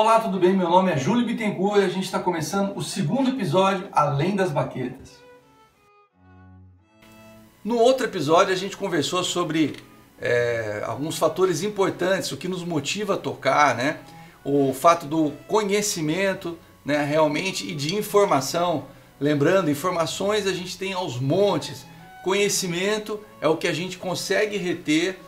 Olá, tudo bem? Meu nome é Júlio Bittencourt e a gente está começando o segundo episódio Além das Baquetas. No outro episódio a gente conversou sobre é, alguns fatores importantes, o que nos motiva a tocar, né? O fato do conhecimento, né, realmente, e de informação. Lembrando, informações a gente tem aos montes. Conhecimento é o que a gente consegue reter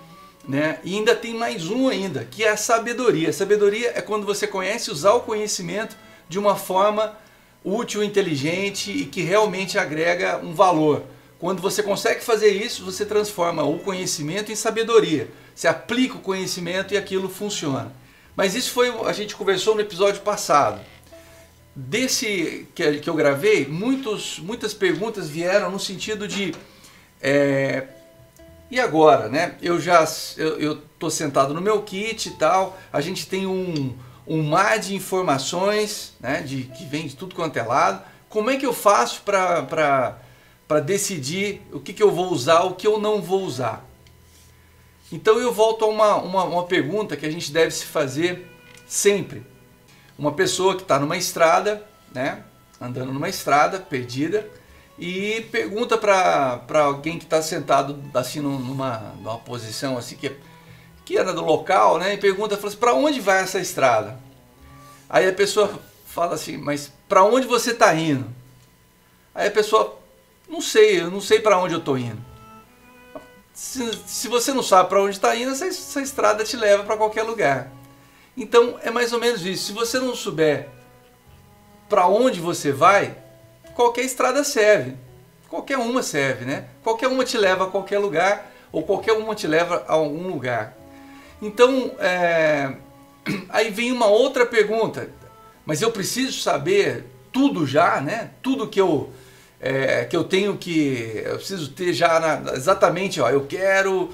né? E ainda tem mais um ainda, que é a sabedoria. A sabedoria é quando você conhece usar o conhecimento de uma forma útil, inteligente e que realmente agrega um valor. Quando você consegue fazer isso, você transforma o conhecimento em sabedoria. Você aplica o conhecimento e aquilo funciona. Mas isso foi a gente conversou no episódio passado. Desse que, eu gravei, muitos, muitas perguntas vieram no sentido de é, e agora, né? Eu já eu, eu tô sentado no meu kit e tal. A gente tem um, um mar de informações, né? De que vem de tudo quanto é lado. Como é que eu faço para decidir o que, que eu vou usar, o que eu não vou usar? Então eu volto a uma, uma, uma pergunta que a gente deve se fazer sempre. Uma pessoa que está numa estrada, né? Andando numa estrada perdida e pergunta para alguém que está sentado assim numa, numa posição assim que, que era do local, né? E pergunta, fala assim, para onde vai essa estrada? Aí a pessoa fala assim, mas para onde você está indo? Aí a pessoa, não sei, eu não sei para onde eu estou indo. Se, se você não sabe para onde está indo, essa, essa estrada te leva para qualquer lugar. Então é mais ou menos isso. Se você não souber para onde você vai, qualquer estrada serve. Qualquer uma serve, né? Qualquer uma te leva a qualquer lugar ou qualquer uma te leva a algum lugar. Então, é... aí vem uma outra pergunta. Mas eu preciso saber tudo já, né? Tudo que eu é, que eu tenho que eu preciso ter já na, exatamente, ó, eu quero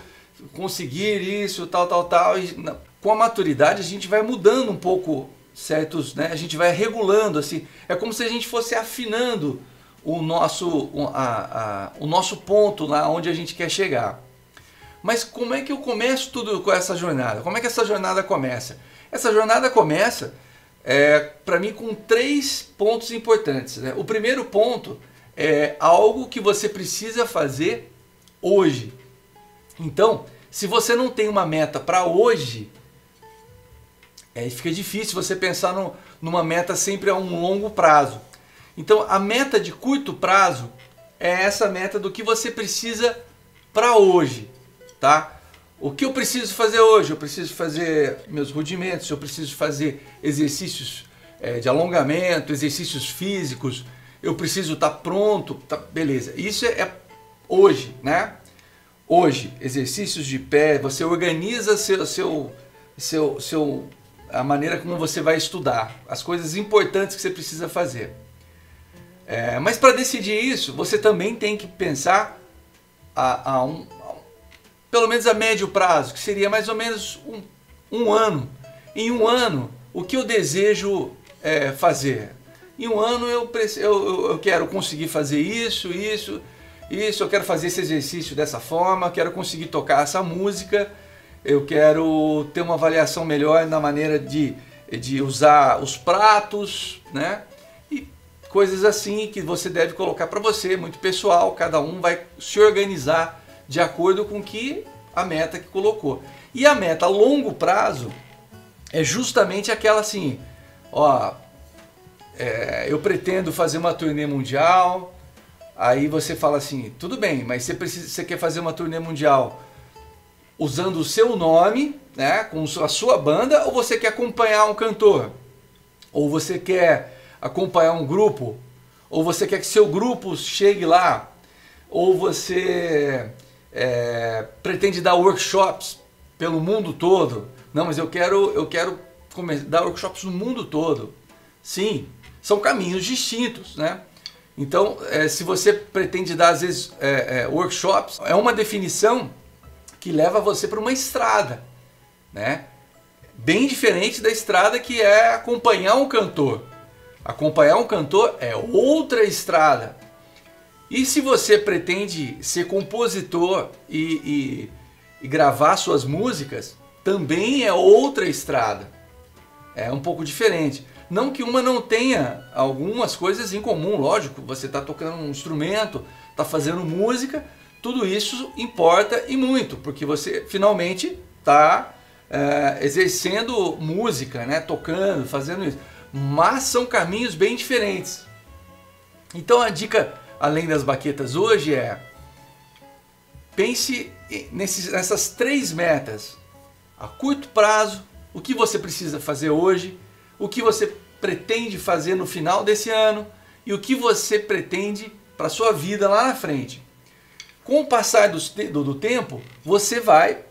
conseguir isso, tal, tal, tal. E, na, com a maturidade a gente vai mudando um pouco certos, né? A gente vai regulando assim. É como se a gente fosse afinando o nosso, a, a, o nosso ponto lá onde a gente quer chegar. Mas como é que eu começo tudo com essa jornada? Como é que essa jornada começa? Essa jornada começa, é, para mim, com três pontos importantes. Né? O primeiro ponto é algo que você precisa fazer hoje. Então, se você não tem uma meta para hoje, é, fica difícil você pensar no, numa meta sempre a um longo prazo. Então a meta de curto prazo é essa meta do que você precisa para hoje, tá? O que eu preciso fazer hoje? Eu preciso fazer meus rudimentos, eu preciso fazer exercícios é, de alongamento, exercícios físicos, eu preciso estar tá pronto, tá, beleza. Isso é, é hoje, né? Hoje, exercícios de pé, você organiza seu, seu, seu, seu a maneira como você vai estudar, as coisas importantes que você precisa fazer. É, mas para decidir isso, você também tem que pensar a, a, um, a, pelo menos a médio prazo, que seria mais ou menos um, um ano. Em um ano, o que eu desejo é, fazer? Em um ano eu, eu, eu quero conseguir fazer isso, isso, isso, eu quero fazer esse exercício dessa forma, quero conseguir tocar essa música eu quero ter uma avaliação melhor na maneira de, de usar os pratos, né? E coisas assim que você deve colocar para você, muito pessoal, cada um vai se organizar de acordo com que a meta que colocou. E a meta a longo prazo é justamente aquela assim, ó, é, eu pretendo fazer uma turnê mundial, aí você fala assim, tudo bem, mas você, precisa, você quer fazer uma turnê mundial usando o seu nome, né, com a sua banda, ou você quer acompanhar um cantor? Ou você quer acompanhar um grupo? Ou você quer que seu grupo chegue lá? Ou você é, pretende dar workshops pelo mundo todo? Não, mas eu quero, eu quero dar workshops no mundo todo. Sim, são caminhos distintos, né? Então, é, se você pretende dar às vezes é, é workshops, é uma definição que leva você para uma estrada, né? Bem diferente da estrada que é acompanhar um cantor. Acompanhar um cantor é outra estrada. E se você pretende ser compositor e, e, e gravar suas músicas, também é outra estrada. é um pouco diferente. Não que uma não tenha algumas coisas em comum, lógico, você está tocando um instrumento, está fazendo música, tudo isso importa e muito, porque você finalmente está é, exercendo música, né, tocando, fazendo isso. Mas são caminhos bem diferentes. Então a dica, além das baquetas hoje, é pense nesses, nessas três metas. A curto prazo, o que você precisa fazer hoje, o que você pretende fazer no final desse ano e o que você pretende para sua vida lá na frente. Com o passar do, do, do tempo, você vai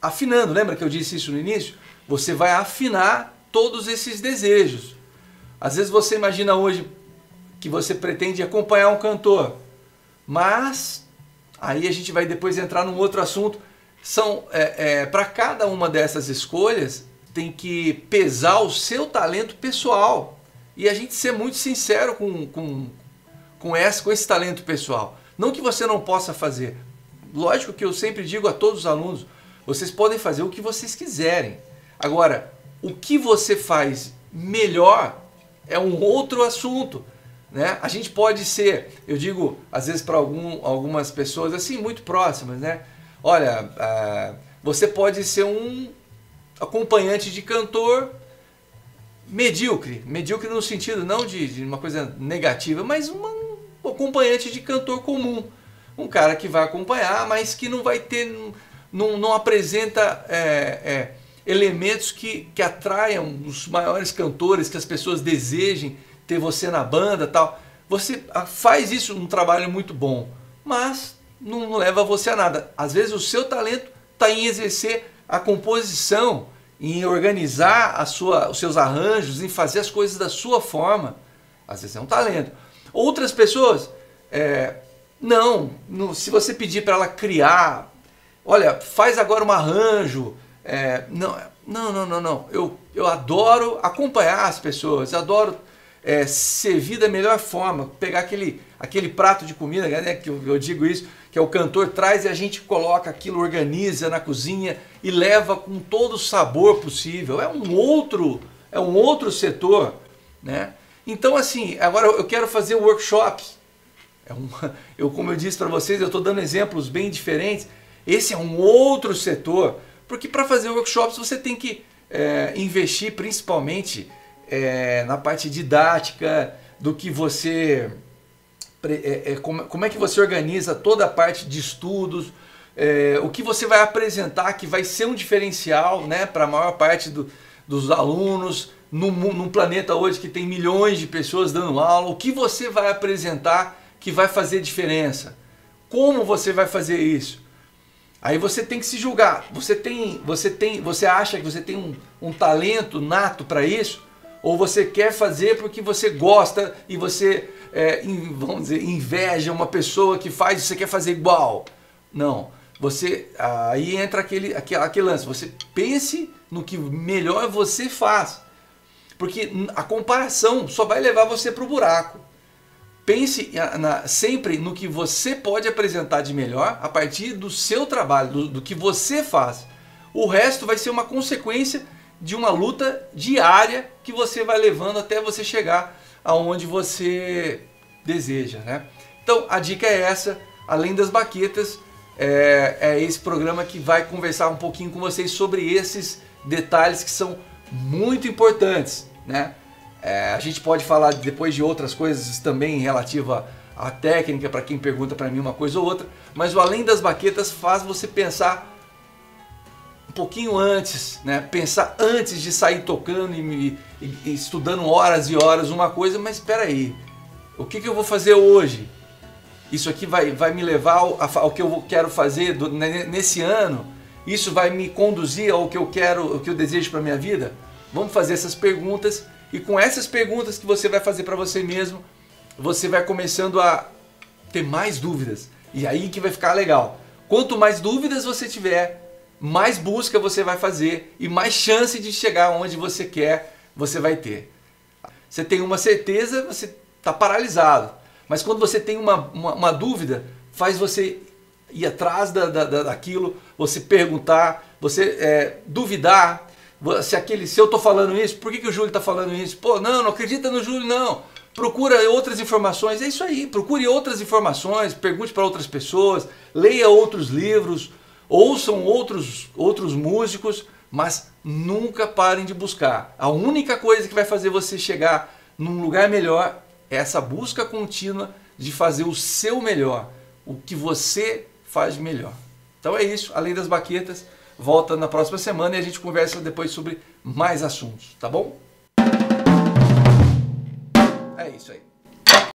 afinando. Lembra que eu disse isso no início? Você vai afinar todos esses desejos. Às vezes você imagina hoje que você pretende acompanhar um cantor, mas aí a gente vai depois entrar num outro assunto. São é, é, para cada uma dessas escolhas tem que pesar o seu talento pessoal. E a gente ser muito sincero com, com, com, esse, com esse talento pessoal. Não que você não possa fazer. Lógico que eu sempre digo a todos os alunos, vocês podem fazer o que vocês quiserem. Agora, o que você faz melhor é um outro assunto. Né? A gente pode ser, eu digo às vezes para algum, algumas pessoas assim muito próximas, né? Olha, uh, você pode ser um acompanhante de cantor medíocre, medíocre no sentido não de, de uma coisa negativa, mas uma, um acompanhante de cantor comum, um cara que vai acompanhar, mas que não vai ter, não, não apresenta é, é, elementos que, que atraiam os maiores cantores, que as pessoas desejem ter você na banda, tal. Você ah, faz isso um trabalho muito bom, mas não, leva você a nada. Às vezes o seu talento está em exercer a composição, em organizar a sua, os seus arranjos, em fazer as coisas da sua forma. Às vezes é um talento. Outras pessoas, é, não, se você pedir para ela criar, olha, faz agora um arranjo. É, não, não, não, não, não. Eu, eu adoro acompanhar as pessoas, adoro é, servir da melhor forma, pegar aquele, aquele prato de comida, né, que eu, eu digo isso, que é o cantor traz e a gente coloca aquilo, organiza na cozinha e leva com todo o sabor possível. É um outro, é um outro setor, né? Então assim, agora eu quero fazer workshops. É um, eu, como eu disse para vocês, eu estou dando exemplos bem diferentes. Esse é um outro setor, porque para fazer workshops você tem que é, investir principalmente é, na parte didática, do que você. É, é, como, como é que você organiza toda a parte de estudos, é, o que você vai apresentar que vai ser um diferencial né, para a maior parte do, dos alunos, num, num planeta hoje que tem milhões de pessoas dando aula, o que você vai apresentar que vai fazer diferença? Como você vai fazer isso? Aí você tem que se julgar. Você tem, você tem, você acha que você tem um, um talento nato para isso? ou você quer fazer porque você gosta e você, é, vamos dizer, inveja uma pessoa que faz e você quer fazer igual. Não. Você aí entra aquele, aquele, aquele lance. Você pense no que melhor você faz. Porque a comparação só vai levar você para o buraco. Pense na, sempre no que você pode apresentar de melhor a partir do seu trabalho, do, do que você faz. O resto vai ser uma consequência de uma luta diária que você vai levando até você chegar aonde você deseja, né? Então a dica é essa, além das baquetas, é, é esse programa que vai conversar um pouquinho com vocês sobre esses detalhes que são muito importantes, né? É, a gente pode falar depois de outras coisas também relativa à técnica para quem pergunta para mim uma coisa ou outra, mas o além das baquetas faz você pensar pouquinho antes, né? Pensar antes de sair tocando e, e, e estudando horas e horas uma coisa, mas espera aí, o que, que eu vou fazer hoje? Isso aqui vai, vai me levar ao, ao que eu quero fazer do, nesse ano? Isso vai me conduzir ao que eu quero, ao que eu desejo para minha vida? Vamos fazer essas perguntas e com essas perguntas que você vai fazer para você mesmo, você vai começando a ter mais dúvidas. E aí que vai ficar legal. Quanto mais dúvidas você tiver, mais busca você vai fazer e mais chance de chegar onde você quer você vai ter. Você tem uma certeza, você está paralisado. Mas quando você tem uma, uma, uma, dúvida, faz você ir atrás da, da, daquilo, você perguntar, você é, duvidar, Se, aquele, se eu estou falando isso, por que, que o Júlio está falando isso? Pô, não, não acredita no Júlio, não. Procura outras informações. É isso aí, procure outras informações, pergunte para outras pessoas, leia outros livros, ouçam outros, outros músicos, mas nunca parem de buscar. A única coisa que vai fazer você chegar num lugar melhor é essa busca contínua de fazer o seu melhor, o que você faz melhor. Então é isso, além das baquetas, volta na próxima semana e a gente conversa depois sobre mais assuntos, tá bom? É isso aí.